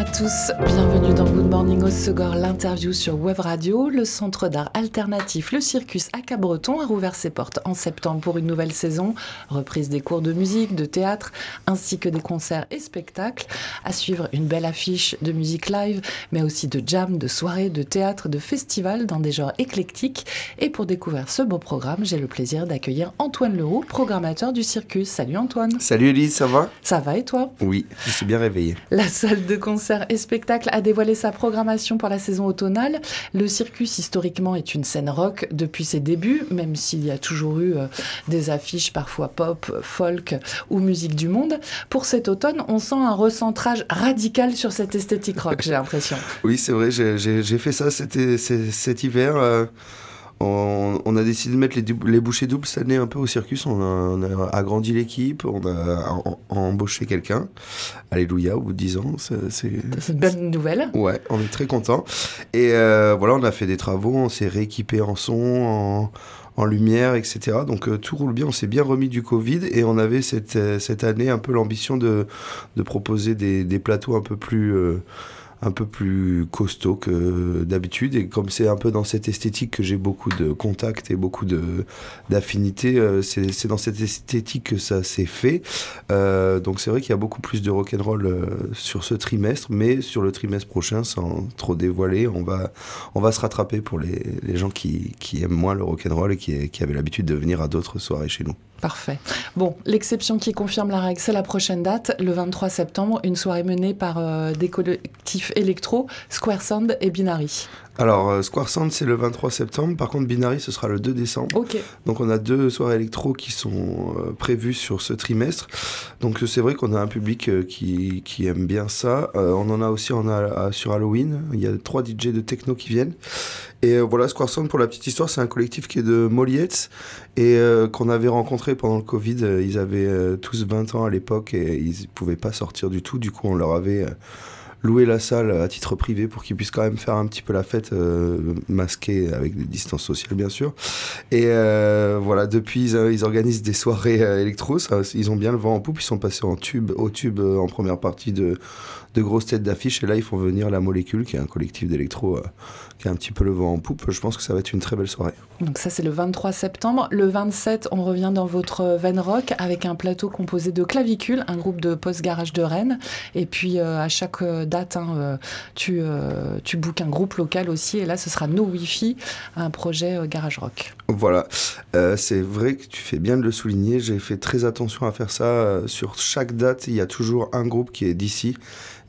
à tous, bienvenue dans Good Morning au Segor, l'interview sur Web Radio. Le centre d'art alternatif Le Circus à Cabreton a rouvert ses portes en septembre pour une nouvelle saison, reprise des cours de musique, de théâtre, ainsi que des concerts et spectacles. À suivre une belle affiche de musique live, mais aussi de jam, de soirées, de théâtre, de festivals dans des genres éclectiques. Et pour découvrir ce beau programme, j'ai le plaisir d'accueillir Antoine Leroux, programmateur du Circus. Salut Antoine. Salut Elise, ça va? Ça va et toi? Oui, je suis bien réveillé. La salle de et spectacles a dévoilé sa programmation pour la saison automnale. Le circus, historiquement, est une scène rock depuis ses débuts, même s'il y a toujours eu euh, des affiches parfois pop, folk ou musique du monde. Pour cet automne, on sent un recentrage radical sur cette esthétique rock, j'ai l'impression. Oui, c'est vrai, j'ai fait ça cet, cet hiver. Euh, on, a décidé de mettre les, bouchées doubles cette année un peu au circus. On a, agrandi l'équipe, on a, embauché quelqu'un. Alléluia, au bout de 10 ans. C'est une bonne nouvelle. Ouais, on est très content. Et euh, voilà, on a fait des travaux, on s'est rééquipé en son, en, lumière, etc. Donc euh, tout roule bien, on s'est bien remis du Covid et on avait cette, euh, cette année un peu l'ambition de, de proposer des, des, plateaux un peu plus un peu plus costaud que d'habitude. Et comme c'est un peu dans cette esthétique que j'ai beaucoup de contacts et beaucoup d'affinités, euh, c'est dans cette esthétique que ça s'est fait. Euh, donc c'est vrai qu'il y a beaucoup plus de rock'n'roll euh, sur ce trimestre, mais sur le trimestre prochain, sans trop dévoiler, on va, on va se rattraper pour les, les gens qui, qui aiment moins le rock'n'roll et qui, qui avaient l'habitude de venir à d'autres soirées chez nous. Parfait. Bon, l'exception qui confirme la règle, c'est la prochaine date, le 23 septembre, une soirée menée par euh, des collectifs électro, Square Sound et Binary. Alors, euh, Square Sound, c'est le 23 septembre. Par contre, Binary, ce sera le 2 décembre. Donc, on a deux soirées électro qui sont euh, prévues sur ce trimestre. Donc, c'est vrai qu'on a un public qui, qui, aime bien ça. on en a aussi on a, sur Halloween. Il y a trois DJ de techno qui viennent. Et voilà, Square Sound, pour la petite histoire, c'est un collectif qui est de Moliette et qu'on avait rencontré pendant le Covid. Euh, ils avaient euh, tous 20 ans à l'époque et ils ne pouvaient pas sortir du tout. Du coup, on leur avait euh, loué la salle à titre privé pour qu'ils puissent quand même faire un petit peu la fête masquée avec des distances sociales bien sûr. Et voilà, depuis ils, organisent des soirées électro, ils ont bien le vent en poupe, ils sont passés en tube, au tube en première partie de, de grosses têtes d'affiche et là ils font venir la molécule qui est un collectif d'électro qui a un petit peu le vent en poupe. Je pense que ça va être une très belle soirée. Donc ça c'est le 23 septembre. Le 27, on revient dans votre Van Rock avec un plateau composé de Clavicule, un groupe de post-garage de Rennes. Et puis euh, à chaque euh, date, hein, euh, tu, tu bookes un groupe local aussi. Et là, ce sera No Wi-Fi, un projet garage rock. Voilà, c'est vrai que tu fais bien de le souligner. J'ai fait très attention à faire ça. Sur chaque date, il y a toujours un groupe qui est d'ici.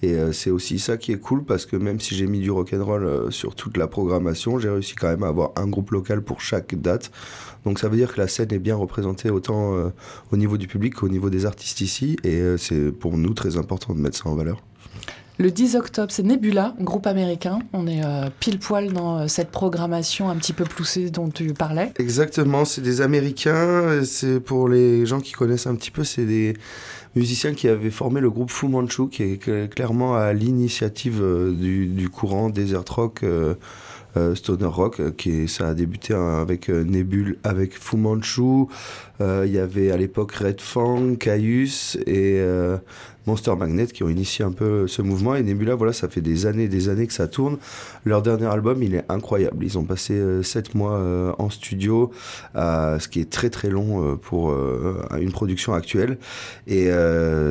Et euh, c'est aussi ça qui est cool parce que même si j'ai mis du rock'n'roll euh, sur toute la programmation, j'ai réussi quand même à avoir un groupe local pour chaque date. Donc ça veut dire que la scène est bien représentée autant euh, au niveau du public qu'au niveau des artistes ici. Et c'est pour nous très important de mettre ça en valeur. Le 10 octobre, c'est Nebula, groupe américain. On est pile poil dans cette programmation un petit peu poussée dont tu parlais. Exactement, c'est des Américains. C'est pour les gens qui connaissent un petit peu, c'est des musicien qui avait formé le groupe Fu Manchu, qui est clairement à l'initiative euh, du, courant desert rock, euh, euh, stoner rock, qui ça a débuté avec Nebul, avec Fu Manchu. Il y avait à l'époque Red Fang, Caius et Monster Magnet qui ont initié un peu ce mouvement. Et Nebula, voilà, ça fait des années et des années que ça tourne. Leur dernier album, il est incroyable. Ils ont passé euh, sept mois euh, en studio, ce qui est très très long euh, pour une production actuelle. Et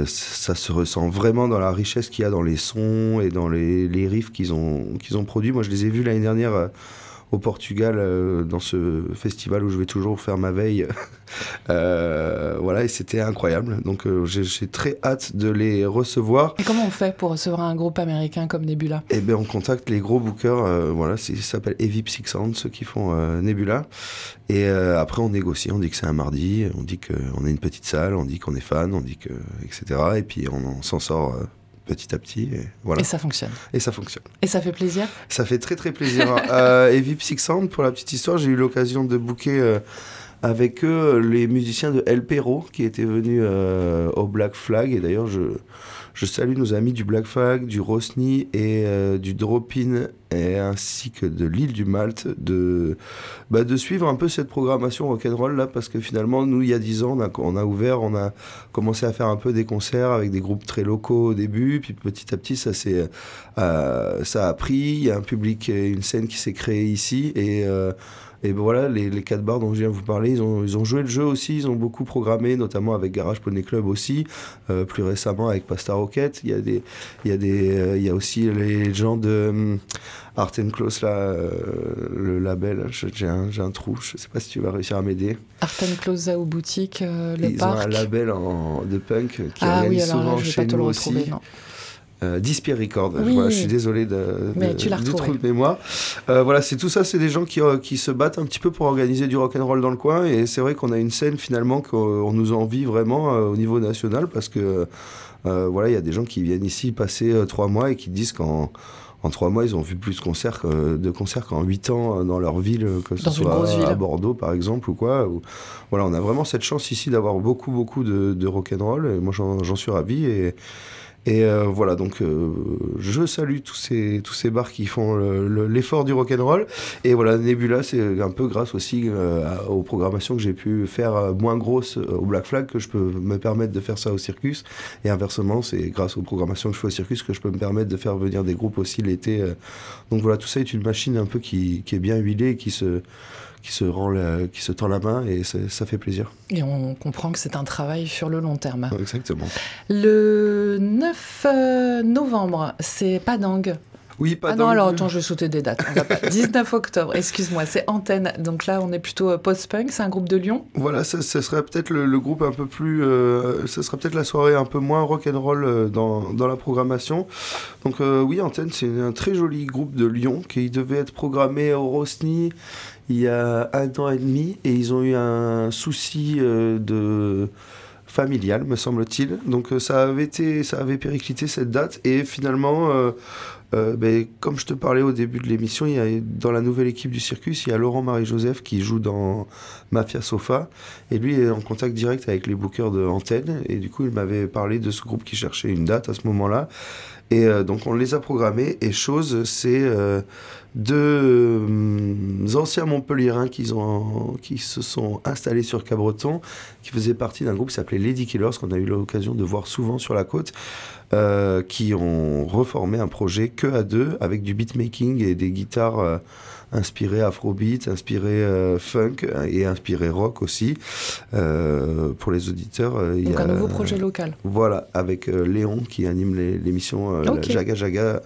ça se ressent vraiment dans la richesse qu'il y a dans les sons et dans les, les riffs qu'ils ont, qu'ils ont produits. Moi, je les ai vus l'année dernière au Portugal euh, dans ce festival où je vais toujours faire ma veille. Euh, voilà, et c'était incroyable. Donc euh, j'ai très hâte de les recevoir. Et comment on fait pour recevoir un groupe américain comme Nebula? Eh bien, on contacte les gros bookers. voilà, ça s'appelle Psych Sound, ceux qui font Nebula. Et après, on négocie. On dit que c'est un mardi. On dit qu'on est une petite salle. On dit qu'on est fan. On dit que etc. Et puis on s'en sort petit à petit. Et, voilà. et ça fonctionne. Et ça fonctionne. Et ça fait plaisir Ça fait très très plaisir. euh, et Vip Six Sound, pour la petite histoire, j'ai eu l'occasion de booker euh, avec eux les musiciens de El Perro qui étaient venus au Black Flag. Et d'ailleurs, je, je salue nos amis du Black Flag, du Rosny et du Dropin ainsi que de l'île du Malte de, bah, de suivre un peu cette programmation rock'n'roll là parce que finalement nous il y a 10 ans on a, ouvert on a commencé à faire un peu des concerts avec des groupes très locaux au début puis petit à petit ça euh, ça a pris. Il y a un public une scène qui s'est créée ici et euh, et ben voilà, les, les quatre bars dont je viens vous parler, ils ont, ils ont joué le jeu aussi, ils ont beaucoup programmé, notamment avec Garage Poney Club aussi, euh, plus récemment avec Pasta Rocket. Il y a, des, il y a, des, euh, il y a aussi les gens de hum, Art and Close, là, euh, le label. J'ai un, un, trou, je sais pas si tu vas réussir à m'aider. Art and Close, Zao Boutique, le ils parc. Ils ont un label en, de punk qui ah, oui, alors souvent là, je vais chez pas te nous le aussi. non. Euh, Dispier Record. Oui. Voilà, je suis désolé de, Mais de- tu du trou de mémoire. Euh, voilà, c'est tout ça, c'est des gens qui, euh, qui se battent un petit peu pour organiser du rock and roll dans le coin. Et c'est vrai qu'on a une scène finalement qu'on nous envie vraiment euh, au niveau national parce que euh, voilà, il y a des gens qui viennent ici passer euh, trois mois et qui disent qu'en en trois mois, ils ont vu plus de concerts, que- de concerts qu'en huit ans euh, dans leur ville, euh, que ce Dans soit ville. à Bordeaux par exemple ou quoi. ou- voilà, on a vraiment cette chance ici d'avoir beaucoup, beaucoup de, de rock and roll. Et moi, j'en j'en suis ravi. Et, et euh, voilà, donc euh, je salue tous ces, tous ces bars qui font le- le- l'effort du rock'n'roll. Et voilà, Nebula, c'est un peu grâce aussi euh, aux programmations que j'ai pu faire euh, moins grosses euh, au Black Flag que je peux me permettre de faire ça au Circus. Et inversement, c'est grâce aux programmations que je fais au Circus que je peux me permettre de faire venir des groupes aussi l'été. euh. Donc voilà, tout ça est une machine un peu qui, qui est bien huilée et qui se, qui se, rend la- qui se tend la main et ça, fait plaisir. Et on comprend que c'est un travail sur le long terme. Exactement. Le 9 euh, novembre, c'est Padang. Oui, pas ah non, alors attends, je vais sauter des dates. On va pas. 19 octobre, excuse-moi, c'est Antenne. Donc là, on est plutôt euh, post-punk, c'est un groupe de Lyon. Voilà, ça, ça serait peut-être le, le groupe un peu plus. euh, ça serait peut-être la soirée un peu moins rock'n'roll euh, dans, dans la programmation. Donc, euh, oui, Antenne, c'est un très joli groupe de Lyon qui devait être programmé au Rosny il y a un an et demi et ils ont eu un souci euh, de familial, me semble-t-il. Donc, euh, ça avait été, ça avait périclité cette date et finalement. euh, ben, comme je te parlais au début de l'émission, il y a, dans la nouvelle équipe du circus, il y a Laurent-Marie Joseph qui joue dans Mafia Sofa. Et lui est en contact direct avec les bookers de Antenne. Et du coup, il m'avait parlé de ce groupe qui cherchait une date à ce moment-là. Et euh, donc, on les a programmés. Et chose, c'est euh, deux euh, anciens Montpelliérains qui, qui se sont installés sur Cabreton, qui faisaient partie d'un groupe qui s'appelait Lady Killers, qu'on a eu l'occasion de voir souvent sur la côte. qui ont reformé un projet que à deux avec du beatmaking et des guitares euh, inspirées afrobeat, inspirées euh, funk et inspirées rock aussi. Euh, pour les auditeurs, euh, il y Donc a un nouveau projet local. voilà avec euh, Léon qui anime l'émission euh. Jaga Jaga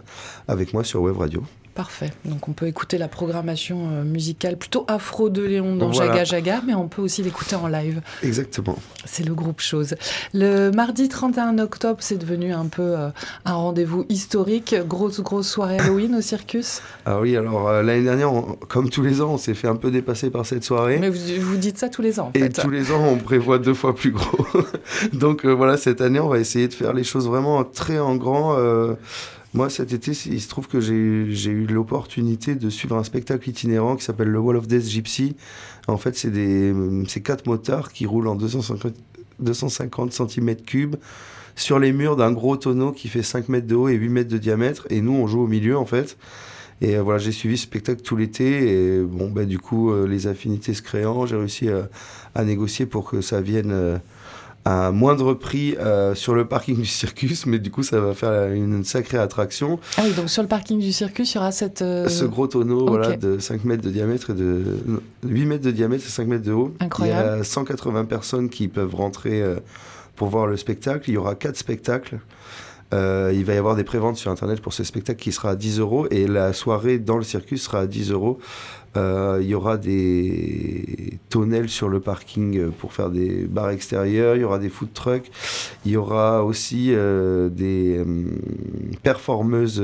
avec moi sur Web Radio. Parfait. Donc on peut écouter la programmation euh, musicale plutôt afro de Léon dans Voilà. Jaga Jaga, mais on peut aussi l'écouter en live. Exactement. C'est le groupe Chose. Le mardi 31 octobre, c'est devenu un peu euh, un rendez-vous historique. Grosse, grosse soirée Halloween au circus. Ah oui, alors euh, l'année dernière, on- comme tous les ans, on s'est fait un peu dépasser par cette soirée. Mais vous, vous dites ça tous les ans, en Et fait. tous les ans, on prévoit deux fois plus gros. Donc euh, voilà, cette année, on va essayer de faire les choses vraiment très en grand. Euh, moi, cet été, il se trouve que j'ai eu l'opportunité de suivre un spectacle itinérant qui s'appelle le Wall of Death Gypsy. En fait, c'est quatre motards qui roulent en 250, 250 cm3 sur les murs d'un gros tonneau qui fait 5 mètres de haut et 8 mètres de diamètre. Et nous, on joue au milieu, en fait. Et euh, voilà, j'ai suivi ce spectacle tout l'été. Et bon, bah, du coup, euh, les affinités se créant, j'ai réussi à, à négocier pour que ça vienne euh, à moindre prix euh, sur le parking du circus. Mais du coup, ça va faire une sacrée attraction. Ah oui, donc sur le parking du circus, il y aura cette. euh, Ce gros tonneau voilà, de 5 mètres de diamètre et de 8 mètres de diamètre et 5 mètres de haut. Incroyable. Il y a 180 personnes qui peuvent rentrer euh, pour voir le spectacle. Il y aura 4 spectacles. Euh, il va y avoir des préventes sur internet pour ce spectacle qui sera à 10 euros et la soirée dans le circuit sera à 10 euros. Euh, il y aura des tonnelles sur le parking euh, pour faire des bars extérieurs, il y aura des food trucks, il y aura aussi des hum, performeuses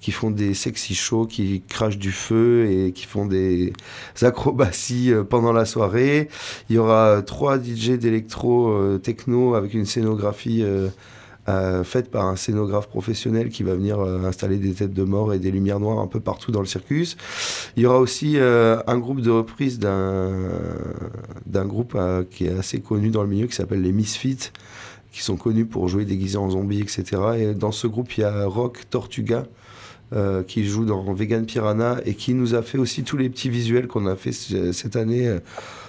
qui font des sexy shows, qui crachent du feu et qui font des acrobaties pendant la soirée. Il y aura trois DJ d'électro techno avec une scénographie faite par un scénographe professionnel qui va venir installer des têtes de mort et des lumières noires un peu partout dans le circus. Il y aura aussi un groupe de reprise d'un groupe qui est assez connu dans le milieu qui s'appelle les Misfits qui sont connus pour jouer déguisés en zombies, etc. Et dans ce groupe, il y a Rock Tortuga, euh, qui joue dans Vegan Piranha et qui nous a fait aussi tous les petits visuels qu'on a fait cette année euh,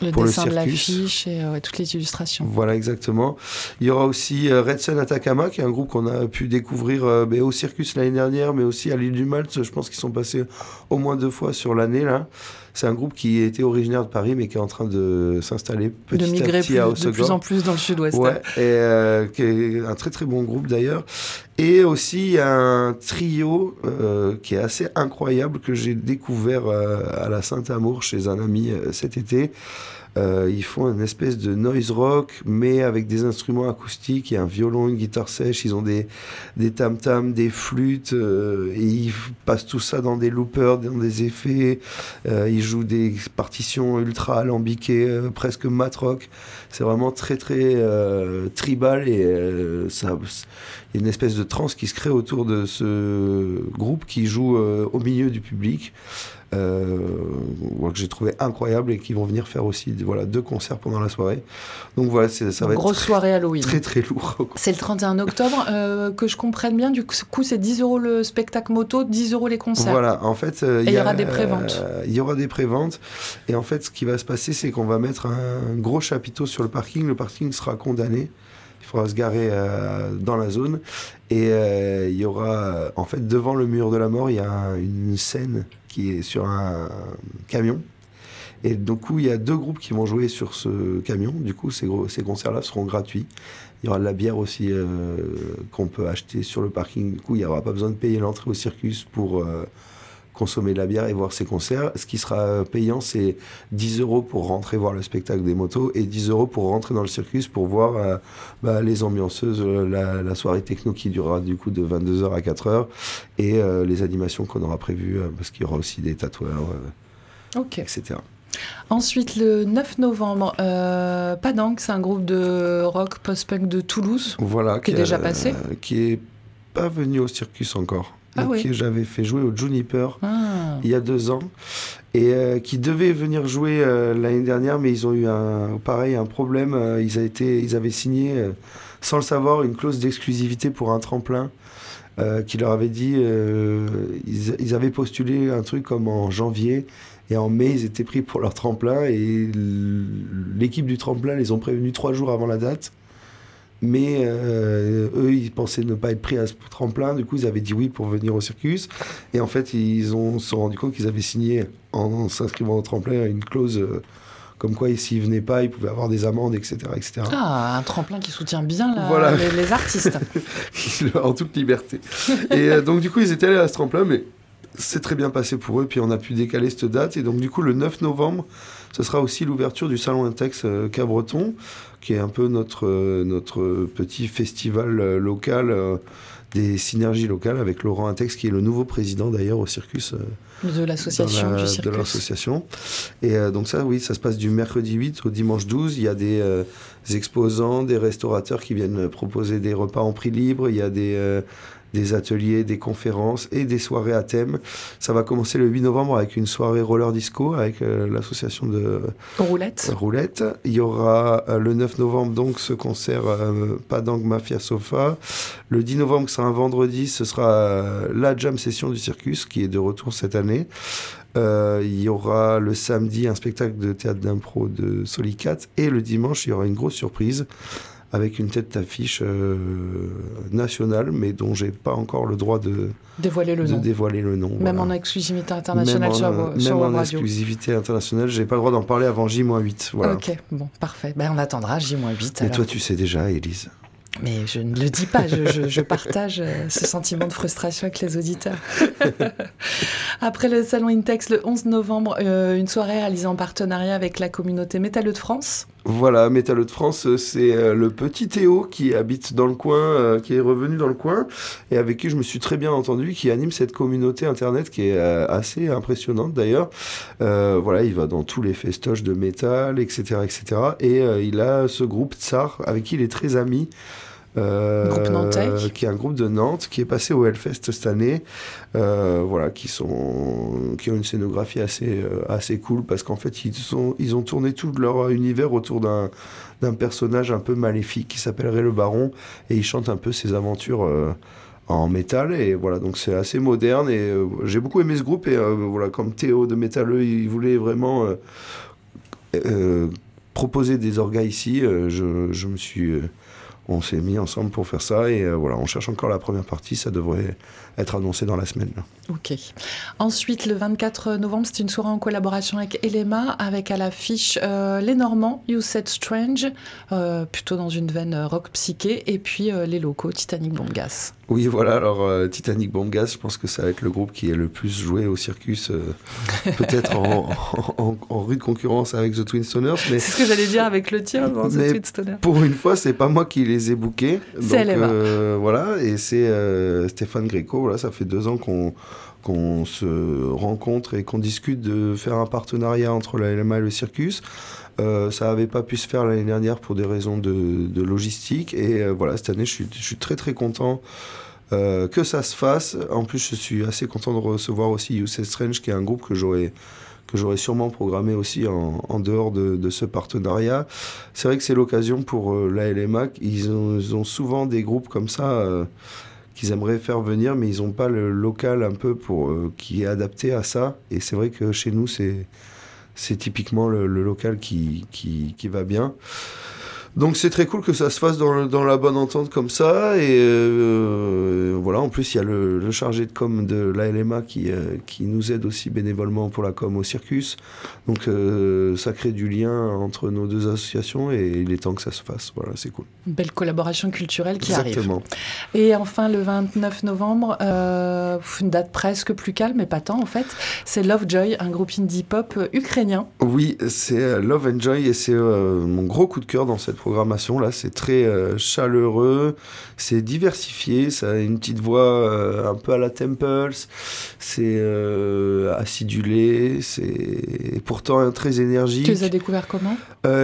le pour dessin le de circus. l'affiche et euh, toutes les illustrations. Voilà, exactement. Il y aura aussi Red Sun Atacama, qui est un groupe qu'on a pu découvrir au circus l'année dernière, mais aussi à l'île du Malte. Je pense qu'ils sont passés au moins deux fois sur l'année là. C'est un groupe qui était originaire de Paris, mais qui est en train de s'installer petit de migrer à petit plus, à de plus en plus dans le sud-ouest. Ouais, et euh, qui est un très très bon groupe d'ailleurs. Et aussi un trio euh, qui est assez incroyable que j'ai découvert euh, à la Saint-Amour chez un ami euh, cet été. Euh, ils font une espèce de noise rock, mais avec des instruments acoustiques. Il y a un violon, une guitare sèche. Ils ont des, des tam-tams, des flûtes. euh, et ils passent tout ça dans des loopers, dans des effets. Euh, ils jouent des partitions ultra alambiquées, euh, presque mat rock. C'est vraiment très, très euh, tribal. Et euh, ça, il y a une espèce de transe qui se crée autour de ce groupe qui joue au milieu du public que j'ai trouvé incroyable et qui vont venir faire aussi voilà, deux concerts pendant la soirée. Donc voilà, ça va Grosse être soirée Halloween. très très lourd. C'est le 31 octobre. Euh, que je comprenne bien, du coup, c'est 10 euros le spectacle moto, 10 euros les concerts. Voilà, en fait, euh, il y aura des préventes. euh, il y aura des préventes. Et en fait, ce qui va se passer, c'est qu'on va mettre un gros chapiteau sur le parking. Le parking sera condamné. Il faudra se garer euh, dans la zone. Et euh, il y aura, en fait, devant le mur de la mort, il y a un- une scène qui est sur un camion. Et du coup, il y a deux groupes qui vont jouer sur ce camion. Du coup, ces, ces concerts-là seront gratuits. Il y aura de la bière aussi euh, qu'on peut acheter sur le parking. Du coup, il n'y aura pas besoin de payer l'entrée au circus pour euh, consommer de la bière et voir ces concerts. Ce qui sera euh, payant, c'est 10 euros pour rentrer voir le spectacle des motos et 10 euros pour rentrer dans le circus pour voir euh, bah, les ambianceuses, euh, la, la soirée techno qui durera du coup de 22h à 4h et euh, les animations qu'on aura prévues parce qu'il y aura aussi des tatoueurs, euh, Ok. etc. Ensuite, le 9 novembre, euh, Padang, c'est un groupe de rock post-punk de Toulouse. Voilà. Qui est déjà passé Qui est pas venu au circus encore. Ah oui. qui j'avais fait jouer au Juniper Ah. il y a deux ans et euh, qui devait venir jouer euh, l'année dernière, mais ils ont eu un pareil un problème. euh, ils, a été, ils avaient signé sans le savoir une clause d'exclusivité pour un tremplin. qui leur avait dit ils, ils avaient postulé un truc comme en janvier et en mai ils étaient pris pour leur tremplin et l'équipe du tremplin les ont prévenus trois jours avant la date mais euh, eux, ils pensaient ne pas être pris à ce tremplin. Du coup, ils avaient dit oui pour venir au circus. Et en fait, ils ont, se sont rendus compte qu'ils avaient signé, en, s'inscrivant au tremplin, une clause euh, comme quoi, s'ils venaient pas, ils pouvaient avoir des amendes, etc. etc. Ah, un tremplin qui soutient bien la- Voilà. les, les artistes. en toute liberté. Et euh, donc, du coup, ils étaient allés à ce tremplin, mais c'est très bien passé pour eux. Puis, on a pu décaler cette date. Et donc, du coup, le 9 novembre, ce sera aussi l'ouverture du Salon Intex euh, Cabreton, qui est un peu notre, euh, notre petit festival euh, local. euh, des synergies locales avec Laurent Intex, qui est le nouveau président d'ailleurs au circus De l'association la- de l'association. Et donc ça, oui, ça se passe du mercredi 8 au dimanche 12. Il y a des, euh, exposants, des restaurateurs qui viennent proposer des repas en prix libre. Il y a des, euh, des ateliers, des conférences et des soirées à thème. Ça va commencer le 8 novembre avec une soirée roller disco avec euh, l'association de Roulette. Roulette. Il y aura euh, le 9 novembre donc ce concert euh, Padang Mafia Sofa. Le 10 novembre, c'est un vendredi, ce sera la jam session du circus qui est de retour cette année. Euh, il y aura le samedi un spectacle de théâtre d'impro de Solicat et le dimanche il y aura une grosse surprise avec une tête d'affiche euh, nationale mais dont j'ai pas encore le droit de, Dévoiler le de nom. dévoiler le nom. Même voilà. en exclusivité internationale Même sur, en, sur même Web en Radio. exclusivité internationale, j'ai pas le droit d'en parler avant J-8. Voilà. Ok, bon, parfait. Ben, on attendra J-8. Et toi, tu sais déjà, Élise. Mais je ne le dis pas, je, je- je partage euh, ce sentiment de frustration avec les auditeurs. Après le salon Intex, le 11 novembre, euh, une soirée réalisée en partenariat avec la communauté Métalleux de France. Voilà, Métalleux de France, euh, c'est euh, le petit Théo qui habite dans le coin, euh, qui est revenu dans le coin, et avec qui je me suis très bien entendu, qui anime cette communauté internet qui est assez impressionnante d'ailleurs. Voilà, il va dans tous les festoches de métal, etc., etc. Et il a ce groupe Tsar avec qui il est très ami. Groupe nantais. qui est un groupe de Nantes qui est passé au Hellfest cette année. voilà, qui sont qui ont une scénographie assez assez cool parce qu'en fait ils sont ils ont tourné tout leur univers autour d'un d'un personnage un peu maléfique qui s'appellerait le Baron et ils chantent un peu ses aventures en métal et voilà donc c'est assez moderne et euh, j'ai beaucoup aimé ce groupe et euh, voilà comme Théo de Métalleux il voulait vraiment euh, proposer des orgas ici je, je, me suis on s'est mis ensemble pour faire ça et voilà on cherche encore la première partie ça devrait être annoncé dans la semaine. Ensuite, le 24 novembre, c'est une soirée en collaboration avec Elema, avec à l'affiche euh, Les Normands, You Said Strange, euh, plutôt dans une veine rock psyché, et puis euh, les locaux, Titanic Bomb Gas. Oui, voilà, alors Titanic Bomb Gas, je pense que ça va être le groupe qui est le plus joué au circus, peut-être en, rude concurrence avec The Twin Stoners. C'est ce que j'allais dire avec le tien, The Twin Stoners. Pour une fois, c'est pas moi qui les ai bookés. C'est Elema. voilà, et c'est Stéphane Gréco voilà, ça fait deux ans qu'on qu'on se rencontre et qu'on discute de faire un partenariat entre la LMA et le circus. Euh, ça n'avait pas pu se faire l'année dernière pour des raisons de, logistique. Et euh, voilà, cette année, je suis, très très content euh, que ça se fasse. En plus, je suis assez content de recevoir aussi You Strange, qui est un groupe que j'aurais sûrement programmé aussi en, dehors de, ce partenariat. C'est vrai que c'est l'occasion pour la LMA. Ils ont, souvent des groupes comme ça qu'ils aimeraient faire venir, mais ils n'ont pas le local un peu pour euh, qui est adapté à ça. Et c'est vrai que chez nous, c'est c'est typiquement le, local qui, qui, qui, va bien. Donc c'est très cool que ça se fasse dans, dans la bonne entente comme ça. Et euh, voilà, en plus il y a le, chargé de com de l'ALMA qui, euh, qui nous aide aussi bénévolement pour la com au circus. Donc euh, ça crée du lien entre nos deux associations et il est temps que ça se fasse. Voilà, c'est cool. Une belle collaboration culturelle qui Exactement. arrive. Et enfin le 29 novembre, une date presque plus calme, mais pas tant en fait, c'est Lovejoy, un groupe indie pop ukrainien. Oui, c'est Love and Joy et c'est mon gros coup de cœur dans cette programmation là, c'est très euh, chaleureux, c'est diversifié, ça a une petite voix euh, un peu à la Temples, c'est euh, acidulé, c'est pourtant très énergique. Tu les as découverts comment?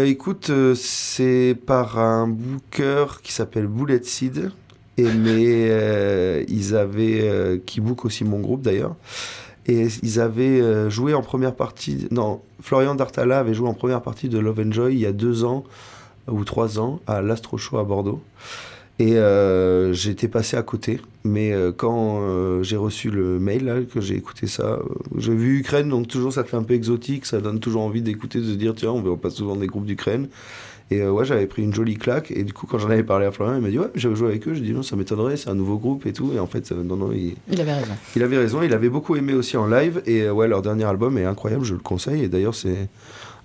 Écoute, c'est par un booker qui s'appelle Bullet Seed. Et mais ils avaient qui book aussi mon groupe d'ailleurs et ils avaient joué en première partie. Non, Florian Dartala avait joué en première partie de Love and Joy il y a deux ans ou trois ans à l'Astro Show à Bordeaux. Et euh, j'étais passé à côté. Mais euh, quand euh, j'ai reçu le mail, là, que j'ai écouté ça, j'ai vu Ukraine, donc toujours ça fait un peu exotique, ça donne toujours envie d'écouter, de se dire, tiens, on verra pas souvent des groupes d'Ukraine. Et ouais, j'avais pris une jolie claque. Et du coup, quand j'en avais parlé à Florian, il m'a dit, ouais, j'avais joué avec eux. Je dis, non, ça m'étonnerait, c'est un nouveau groupe et tout. Et en fait, non, non, il... il avait raison. Il avait raison, il avait beaucoup aimé aussi en live. Et ouais, leur dernier album est incroyable, je le conseille. Et d'ailleurs, c'est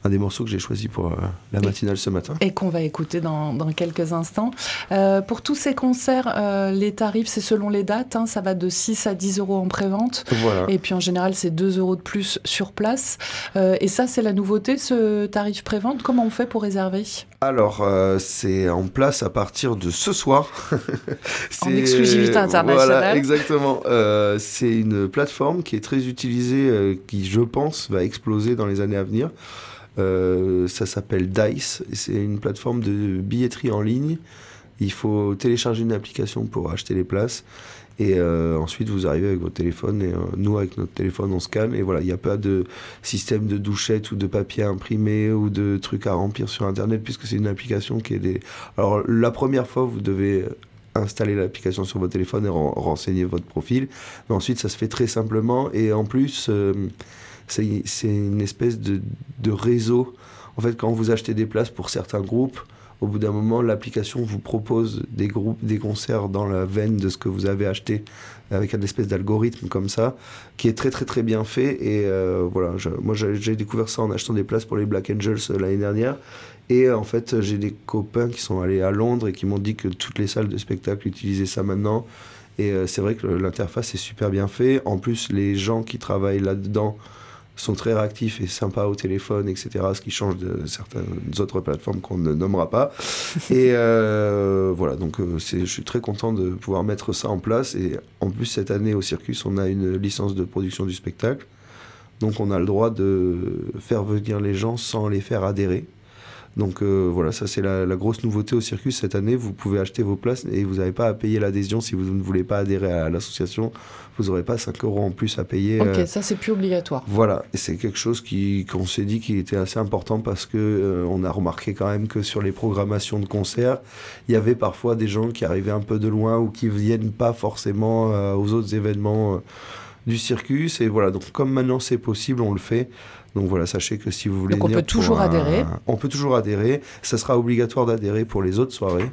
un des morceaux que j'ai choisi pour euh, la matinale ce matin. Et qu'on va écouter dans, dans quelques instants. Euh, pour tous ces concerts, euh, les tarifs, c'est selon les dates. Hein, ça va de 6 à 10 euros en prévente. Voilà. Et puis en général, c'est 2 euros de plus sur place. et ça, c'est la nouveauté, ce tarif prévente. Comment on fait pour réserver? Alors, c'est en place à partir de ce soir. en exclusivité internationale. Voilà, exactement. C'est une plateforme qui est très utilisée, qui, je pense, va exploser dans les années à venir. Euh, ça s'appelle Dice. C'est une plateforme de billetterie en ligne. Il faut télécharger une application pour acheter les places. Et euh, ensuite, vous arrivez avec votre téléphone. Et euh, nous, avec notre téléphone, on scanne. Et voilà, il n'y a pas de système de douchette ou de papier imprimé ou de trucs à remplir sur Internet, puisque c'est une application qui est des. Alors, la première fois, vous devez installer l'application sur votre téléphone et renseigner votre profil. Mais ensuite, ça se fait très simplement. Et en plus c'est une espèce de, de, réseau. En fait, quand vous achetez des places pour certains groupes, au bout d'un moment, l'application vous propose des groupes, des concerts dans la veine de ce que vous avez acheté, avec une espèce d'algorithme comme ça, qui est très très très bien fait. Et euh, voilà, moi j'ai découvert ça en achetant des places pour les Black Angels euh, l'année dernière. Et euh, en fait, j'ai des copains qui sont allés à Londres et qui m'ont dit que toutes les salles de spectacle utilisaient ça maintenant. Et c'est vrai que l'interface est super bien fait. En plus, les gens qui travaillent là-dedans sont très réactifs et sympas au téléphone, etc. Ce qui change de certaines autres plateformes qu'on ne nommera pas. et euh, voilà, donc euh, je suis très content de pouvoir mettre ça en place. Et en plus, cette année au Circus, on a une licence de production du spectacle. Donc on a le droit de faire venir les gens sans les faire adhérer. Donc euh, voilà, ça c'est la, grosse nouveauté au circus cette année. Vous pouvez acheter vos places et vous n'avez pas à payer l'adhésion si vous ne voulez pas adhérer à l'association. Vous n'aurez pas 5 euros en plus à payer. Ok, euh, ça c'est plus obligatoire. Voilà, et c'est quelque chose qu'on s'est dit qui était assez important parce que euh, on a remarqué quand même que sur les programmations de concerts, il y avait parfois des gens qui arrivaient un peu de loin ou qui viennent pas forcément aux autres événements du circus. Et voilà, donc comme maintenant c'est possible, on le fait. Donc voilà, sachez que si vous voulez. Donc on peut toujours adhérer. On peut toujours adhérer. Ça sera obligatoire d'adhérer pour les autres soirées.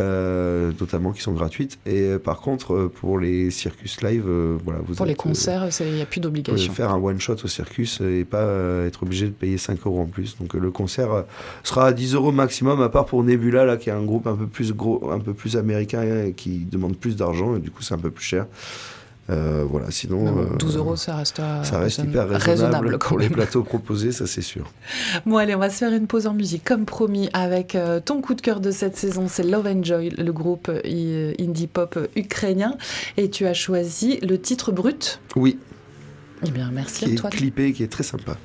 Euh, notamment qui sont gratuites. Et euh, par contre, euh, pour les circus live, voilà, vous Pour les concerts, il n'y a plus d'obligation. faire un one-shot au circus et pas être obligé de payer 5 euros en plus. Donc le concert sera à 10 euros maximum, à part pour Nebula, là, qui est un groupe un peu plus gros, un peu plus américain et qui demande plus d'argent, et du coup c'est un peu plus cher. Euh, voilà, sinon. 12 euh, euros, ça reste, ça reste hyper raisonnable, pour les plateaux proposés, ça c'est sûr. Bon, allez, on va se faire une pause en musique, comme promis, avec euh, ton coup de cœur de cette saison, c'est Love and Joy, le groupe indie pop ukrainien. Et tu as choisi le titre brut Oui. Eh bien, merci qui à toi. Qui est clippé, qui est très sympa.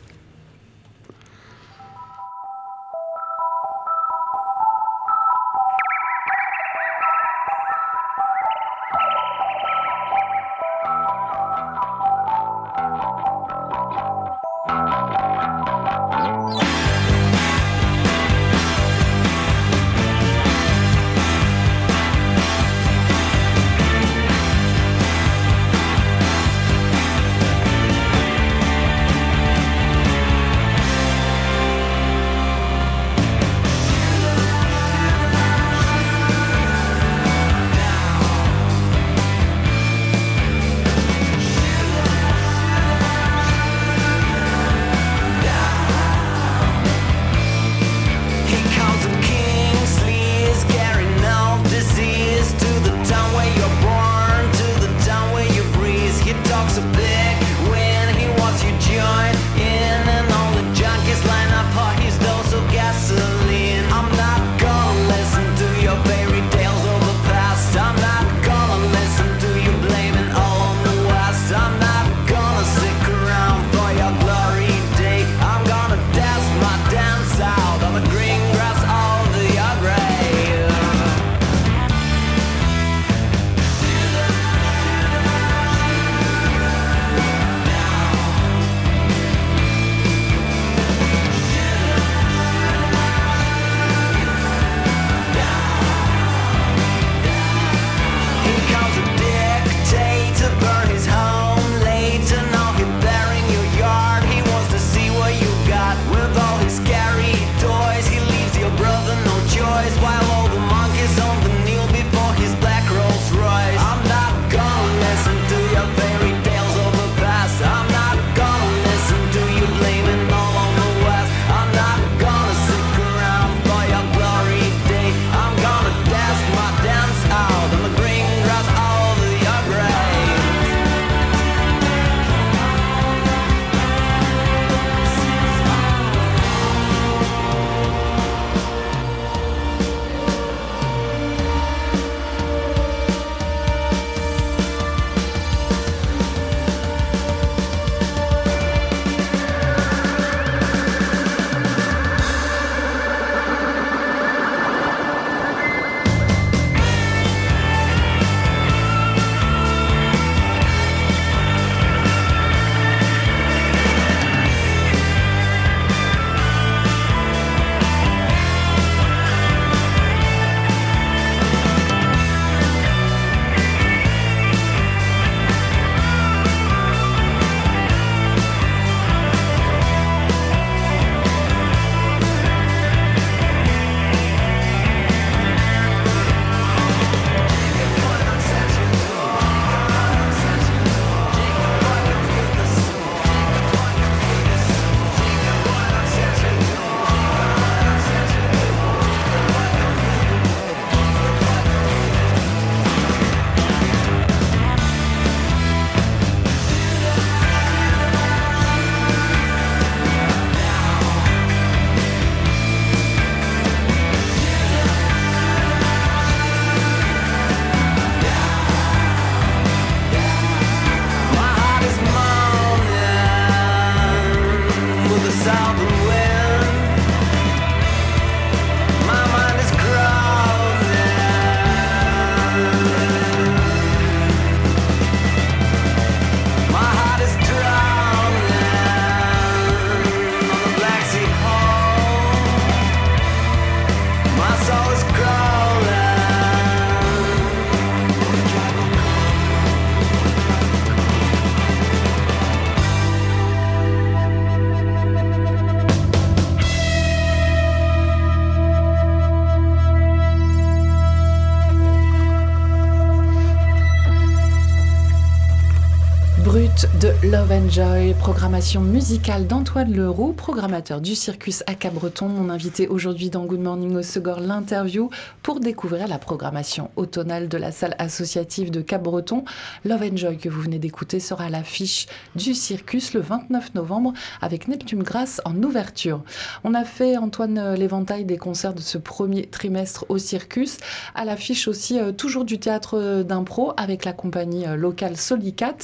De Love and Joy, programmation musicale d'Antoine Leroux, programmateur du circus à Cabreton. Mon invité aujourd'hui dans Good Morning au Segor, l'interview pour découvrir la programmation automnale de la salle associative de Cabreton. Love and Joy que vous venez d'écouter sera à l'affiche du circus le 29 novembre avec Neptune Grasse en ouverture. On a fait, Antoine, l'éventail des concerts de ce premier trimestre au circus. À l'affiche aussi, euh, toujours du théâtre euh, d'impro avec la compagnie euh, locale Solicat.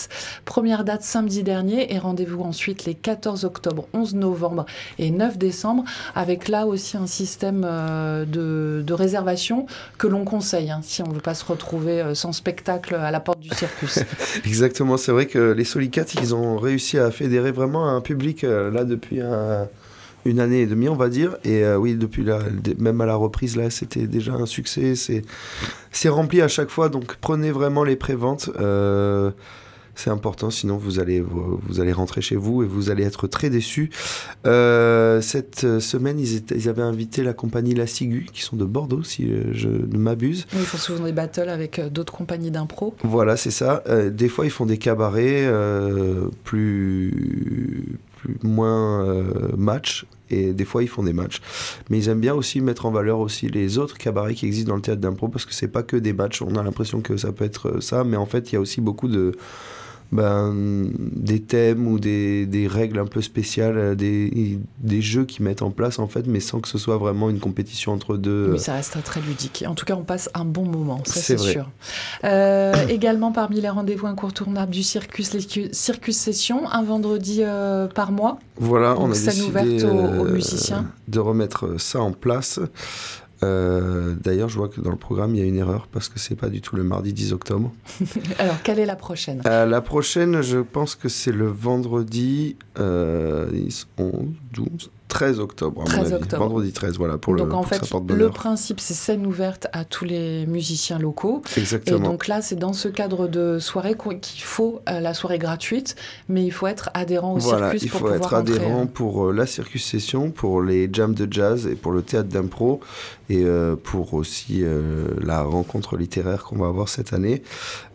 Première date samedi dernier et rendez-vous ensuite les 14 octobre, 11 novembre et 9 décembre avec là aussi un système euh, de, réservation que l'on conseille hein, si on ne veut pas se retrouver euh, sans spectacle à la porte du circus. Exactement, c'est vrai que les Solicats, ils ont réussi à fédérer vraiment un public euh, là depuis une année et demie, on va dire. Et oui, depuis la, même à la reprise, là, c'était déjà un succès. C'est rempli à chaque fois, donc prenez vraiment les préventes. C'est important, sinon vous allez, vous, allez rentrer chez vous et vous allez être très déçus. Euh, cette semaine, ils, ils, avaient invité la compagnie La Sigu, qui sont de Bordeaux, si euh, je ne m'abuse. ils font souvent des battles avec euh, d'autres compagnies d'impro. Voilà, c'est ça. des fois, ils font des cabarets plus, plus, moins match et des fois ils font des matchs. Mais ils aiment bien aussi mettre en valeur aussi les autres cabarets qui existent dans le théâtre d'impro parce que c'est pas que des matchs. On a l'impression que ça peut être ça, mais en fait il y a aussi beaucoup de ben, des thèmes ou des, des, règles un peu spéciales, euh, des, des, jeux qui mettent en place en fait, mais sans que ce soit vraiment une compétition entre deux. Oui, ça reste très ludique. En tout cas, on passe un bon moment, ça c'est sûr. Euh, également parmi les rendez-vous incontournables du circus, les circus sessions, un vendredi euh, par mois. Voilà, on a décidé aux, musiciens. de remettre ça en place. Euh, d'ailleurs, je vois que dans le programme, il y a une erreur parce que c'est pas du tout le mardi 10 octobre. Alors, quelle est la prochaine? Euh, La prochaine, je pense que c'est le vendredi euh, 12, 13 octobre, Vendredi 13, voilà, pour donc le en fait, le principe, c'est scène ouverte à tous les musiciens locaux. Exactement. Et donc là, c'est dans ce cadre de soirée qu'il faut euh, la soirée gratuite, mais il faut être adhérent au circus pour pouvoir il faut être adhérent hein. pour euh, la circus session, pour les jams de jazz et pour le théâtre d'impro et euh, pour aussi la rencontre littéraire qu'on va avoir cette année.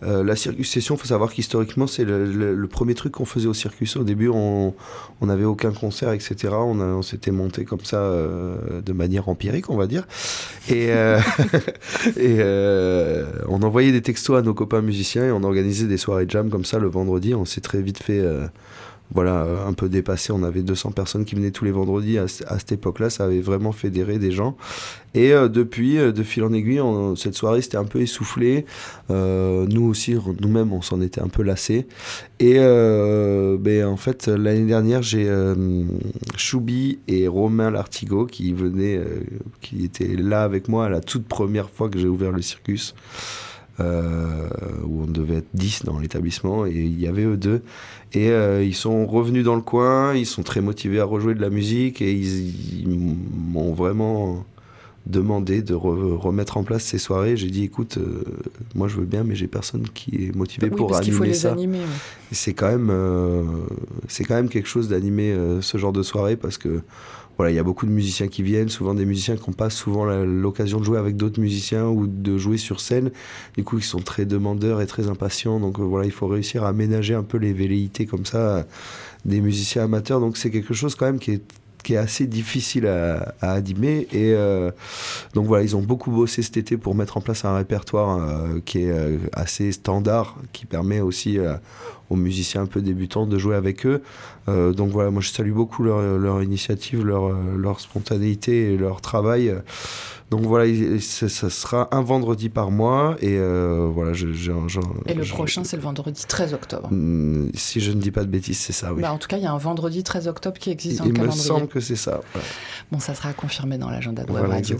la circus session, il faut savoir qu'historiquement, c'est le, premier truc qu'on faisait au circus. Au début, on n'avait aucun concert, etc. On, a, s'était monté comme ça euh, de manière empirique, on va dire. Et, euh, et euh, on envoyait des textos à nos copains musiciens et on organisait des soirées jam comme ça le vendredi. On s'est très vite fait voilà, un peu dépassé. On avait 200 personnes qui venaient tous les vendredis. À, cette époque-là, ça avait vraiment fédéré des gens. Et depuis, de fil en aiguille, cette soirée s'était un peu essoufflée. nous aussi, nous-mêmes, on s'en était un peu lassés. Et ben, en fait, l'année dernière, j'ai Choubi et Romain Lartigot qui venaient, qui étaient là avec moi à la toute première fois que j'ai ouvert le circus. Euh, où on devait être 10 dans l'établissement, et il y avait eux deux. Et euh, ils sont revenus dans le coin, ils sont très motivés à rejouer de la musique, et ils, m'ont vraiment demandé de remettre en place ces soirées. J'ai dit, écoute, euh, moi je veux bien, mais j'ai personne qui est motivé pour parce animer faut les ça. Animer, C'est quand même, c'est quand même quelque chose d'animer ce genre de soirée parce que voilà, il y a beaucoup de musiciens qui viennent, souvent des musiciens qui n'ont pas souvent l'occasion de jouer avec d'autres musiciens ou de jouer sur scène. Du coup, ils sont très demandeurs et très impatients. Donc euh, voilà, il faut réussir à aménager un peu les velléités comme ça euh, des musiciens amateurs. Donc c'est quelque chose quand même qui est qui est assez difficile à, à animer. Et euh, donc voilà, ils ont beaucoup bossé cet été pour mettre en place un répertoire qui est assez standard, qui permet aussi aux musiciens un peu débutants de jouer avec eux. Euh, donc voilà, moi je salue beaucoup leur, leur initiative, leur, leur, spontanéité et leur travail. Donc voilà, ça sera un vendredi par mois et euh, voilà. Je, et le prochain, c'est le vendredi 13 octobre. Hmm, si je ne dis pas de bêtises, c'est ça, oui. Bah, en tout cas, il y a un vendredi 13 octobre qui existe dans le calendrier. Il me semble que c'est ça. Bon, ça sera confirmé dans l'agenda de Web Radio.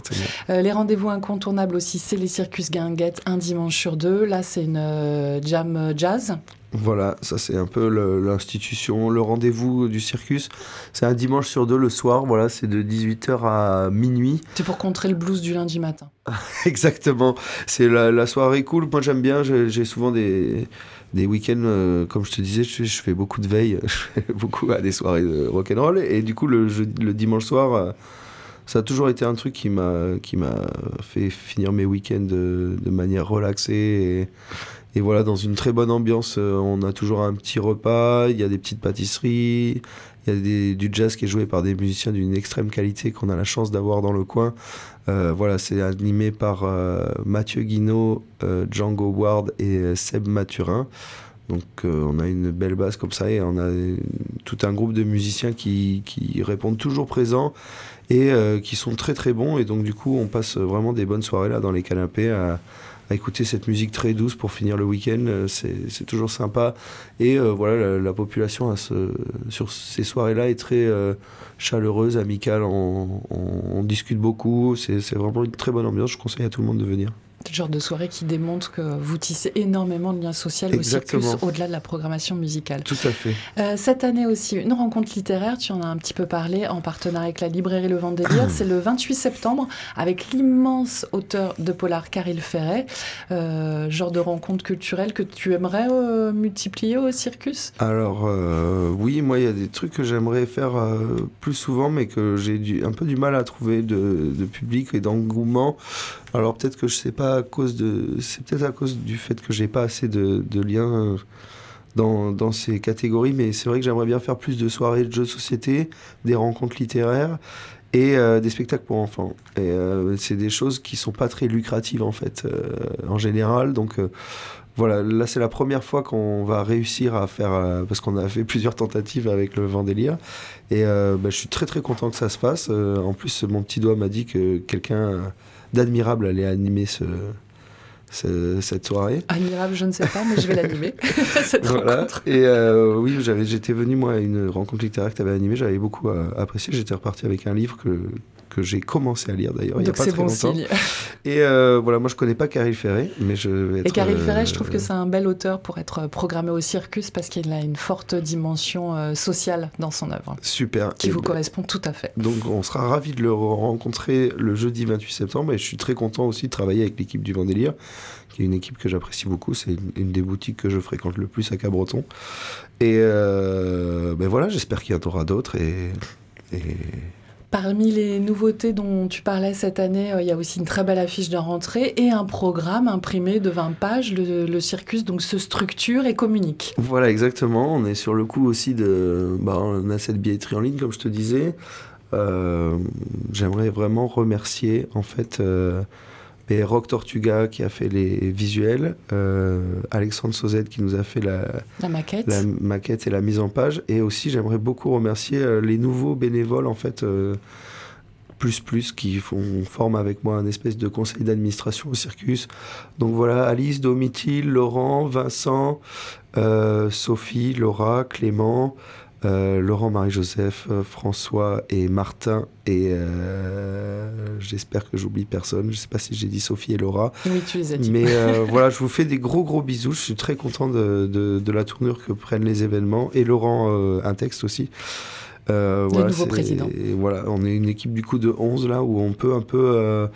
Euh, les rendez-vous incontournables aussi, c'est les Circus Guinguette, un dimanche sur deux. Là, c'est une jam jazz voilà, ça c'est un peu l'institution, le, rendez-vous du circus. C'est un dimanche sur deux le soir, voilà, c'est de 18h à minuit. C'est pour contrer le blues du lundi matin. Exactement, c'est la, soirée cool. Moi j'aime bien, j'ai souvent des, des week-ends, euh, comme je te disais, je, fais beaucoup de veille, je fais beaucoup à des soirées de rock'n'roll. Et du coup, le, le dimanche soir, euh, ça a toujours été un truc qui m'a fait finir mes week-ends de, de manière relaxée. Et, voilà, dans une très bonne ambiance, on a toujours un petit repas, il y a des petites pâtisseries, il y a du jazz qui est joué par des musiciens d'une extrême qualité qu'on a la chance d'avoir dans le coin. voilà, c'est animé par Mathieu Guinaud, Django Ward et Seb Mathurin. Donc on a une belle base comme ça et on a tout un groupe de musiciens qui, qui répondent toujours présents et euh, qui sont très très bons. Et donc du coup, on passe vraiment des bonnes soirées là dans les canapés écouter cette musique très douce pour finir le week-end. Euh, c'est toujours sympa. Et euh, voilà, la, population sur ces soirées-là est très chaleureuse, amicale. On, on discute beaucoup. C'est vraiment une très bonne ambiance. Je conseille à tout le monde de venir le genre de soirée qui démontre que vous tissez énormément de liens sociaux au circus au-delà de la programmation musicale. Tout à fait. Euh, cette année aussi, une rencontre littéraire, tu en as un petit peu parlé, en partenariat avec la librairie Le Vendélier. C'est le 28 septembre avec l'immense auteur de polar Caril Ferret. Euh, genre de rencontre culturelle que tu aimerais euh, multiplier au circus? Alors oui, moi il y a des trucs que j'aimerais faire plus souvent mais que j'ai un peu du mal à trouver de, de public et d'engouement. Alors peut-être que je sais pas à cause de, c'est peut-être à cause du fait que j'ai pas assez de, liens dans, dans, ces catégories, mais c'est vrai que j'aimerais bien faire plus de soirées de jeux de société, des rencontres littéraires et euh, des spectacles pour enfants. Et euh, c'est des choses qui sont pas très lucratives en fait, euh, en général. Donc voilà, là c'est la première fois qu'on va réussir à faire, parce qu'on a fait plusieurs tentatives avec le Vendélire. Et bah, je suis très très content que ça se passe. en plus, mon petit doigt m'a dit que quelqu'un d'admirable aller animer ce, cette soirée. Admirable, je ne sais pas, mais je vais l'animer, cette rencontre. Et euh, oui, j'étais venu, moi, à une rencontre littéraire que tu avais animée, j'avais beaucoup euh, apprécié. J'étais reparti avec un livre que, que j'ai commencé à lire d'ailleurs il n'y a pas très bon longtemps. Signe. Et euh, voilà, moi je connais pas Caril Ferré, mais je vais être. Et Caril Ferré, je trouve que c'est un bel auteur pour être programmé au circus parce qu'il a une forte dimension sociale dans son œuvre. Super. Qui vous ben, correspond tout à fait. Donc on sera ravis de le rencontrer le jeudi 28 septembre et je suis très content aussi de travailler avec l'équipe du Vendélire qui est une équipe que j'apprécie beaucoup. C'est une, des boutiques que je fréquente le plus à Cabreton. Et euh, ben voilà, j'espère qu'il y en aura d'autres. Et, Parmi les nouveautés dont tu parlais cette année, euh, il y a aussi une très belle affiche de rentrée et un programme imprimé de 20 pages. Le, circus donc se structure et communique. Voilà, exactement. On est sur le coup aussi de. Bah, on a cette billetterie en ligne, comme je te disais. Euh, j'aimerais vraiment remercier en fait Rock Tortuga qui a fait les visuels, euh, Alexandre Sauzette qui nous a fait la, maquette. la maquette et la mise en page. Et aussi, j'aimerais beaucoup remercier euh, les nouveaux bénévoles, en fait, euh, plus plus, qui font, forment avec moi un espèce de conseil d'administration au circus. Donc voilà, Alice, Domitil, Laurent, Vincent, Sophie, Laura, Clément. Euh, Laurent, Marie-Joseph, euh, François et Martin. Et euh, j'espère que j'oublie personne. Je ne sais pas si j'ai dit Sophie et Laura. Oui, tu les as dit. Mais voilà, je vous fais des gros gros bisous. Je suis très content de, de, la tournure que prennent les événements. Et Laurent, un texte aussi. le voilà, nouveau président. Voilà, on est une équipe du coup de 11 là où on peut un peu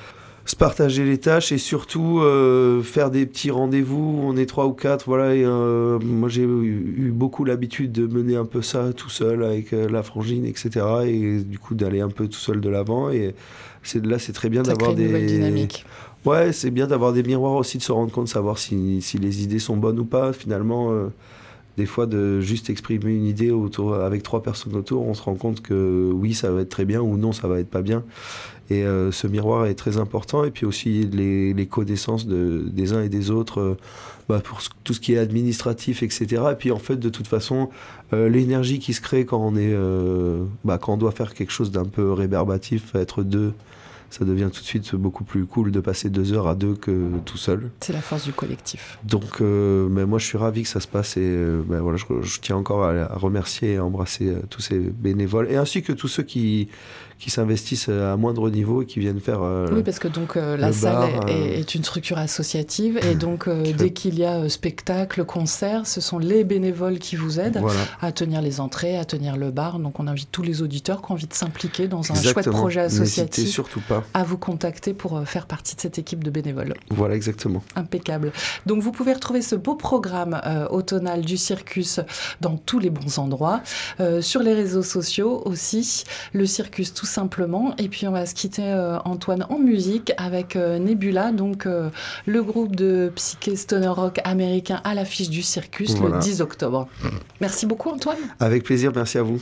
se partager les tâches et surtout euh, faire des petits rendez-vous. On est trois ou quatre, voilà. Et, euh, moi, j'ai eu, beaucoup l'habitude de mener un peu ça tout seul avec euh, la frangine, etc. Et du coup, d'aller un peu tout seul de l'avant. Et c'est là, c'est très bien d'avoir des. dynamique. Ouais, c'est bien d'avoir des miroirs aussi, de se rendre compte, de savoir si, si les idées sont bonnes ou pas. Finalement, des fois, de juste exprimer une idée autour, avec trois personnes autour, on se rend compte que oui, ça va être très bien ou non, ça va être pas bien. Et euh, ce miroir est très important. Et puis aussi les, connaissances de, des uns et des autres euh, bah, pour tout ce qui est administratif, etc. Et puis en fait, de toute façon, euh, l'énergie qui se crée quand on, est, bah, quand on doit faire quelque chose d'un peu réverbatif, être deux ça devient tout de suite beaucoup plus cool de passer deux heures à deux que tout seul. C'est la force du collectif. Donc, mais moi, je suis ravi que ça se passe et ben, voilà, je, tiens encore à, à, remercier et à embrasser tous ces bénévoles et ainsi que tous ceux qui, qui s'investissent à moindre niveau et qui viennent faire. Euh, oui, parce que donc euh, la salle est, euh, une structure associative et donc dès qu'il y a spectacle, concert, ce sont les bénévoles qui vous aident à tenir les entrées, à tenir le bar. Donc on invite tous les auditeurs qui ont envie de s'impliquer dans un chouette projet associatif surtout pas. à vous contacter pour faire partie de cette équipe de bénévoles. Voilà, exactement. Impeccable. Donc vous pouvez retrouver ce beau programme automnal du circus dans tous les bons endroits. sur les réseaux sociaux aussi, le circus tout simplement. Et puis on va se quitter, Antoine, en musique avec Nebula, donc le groupe de psyché stoner rock américain à l'affiche du Circus le 10 octobre. Merci beaucoup, Antoine. Avec plaisir, merci à vous.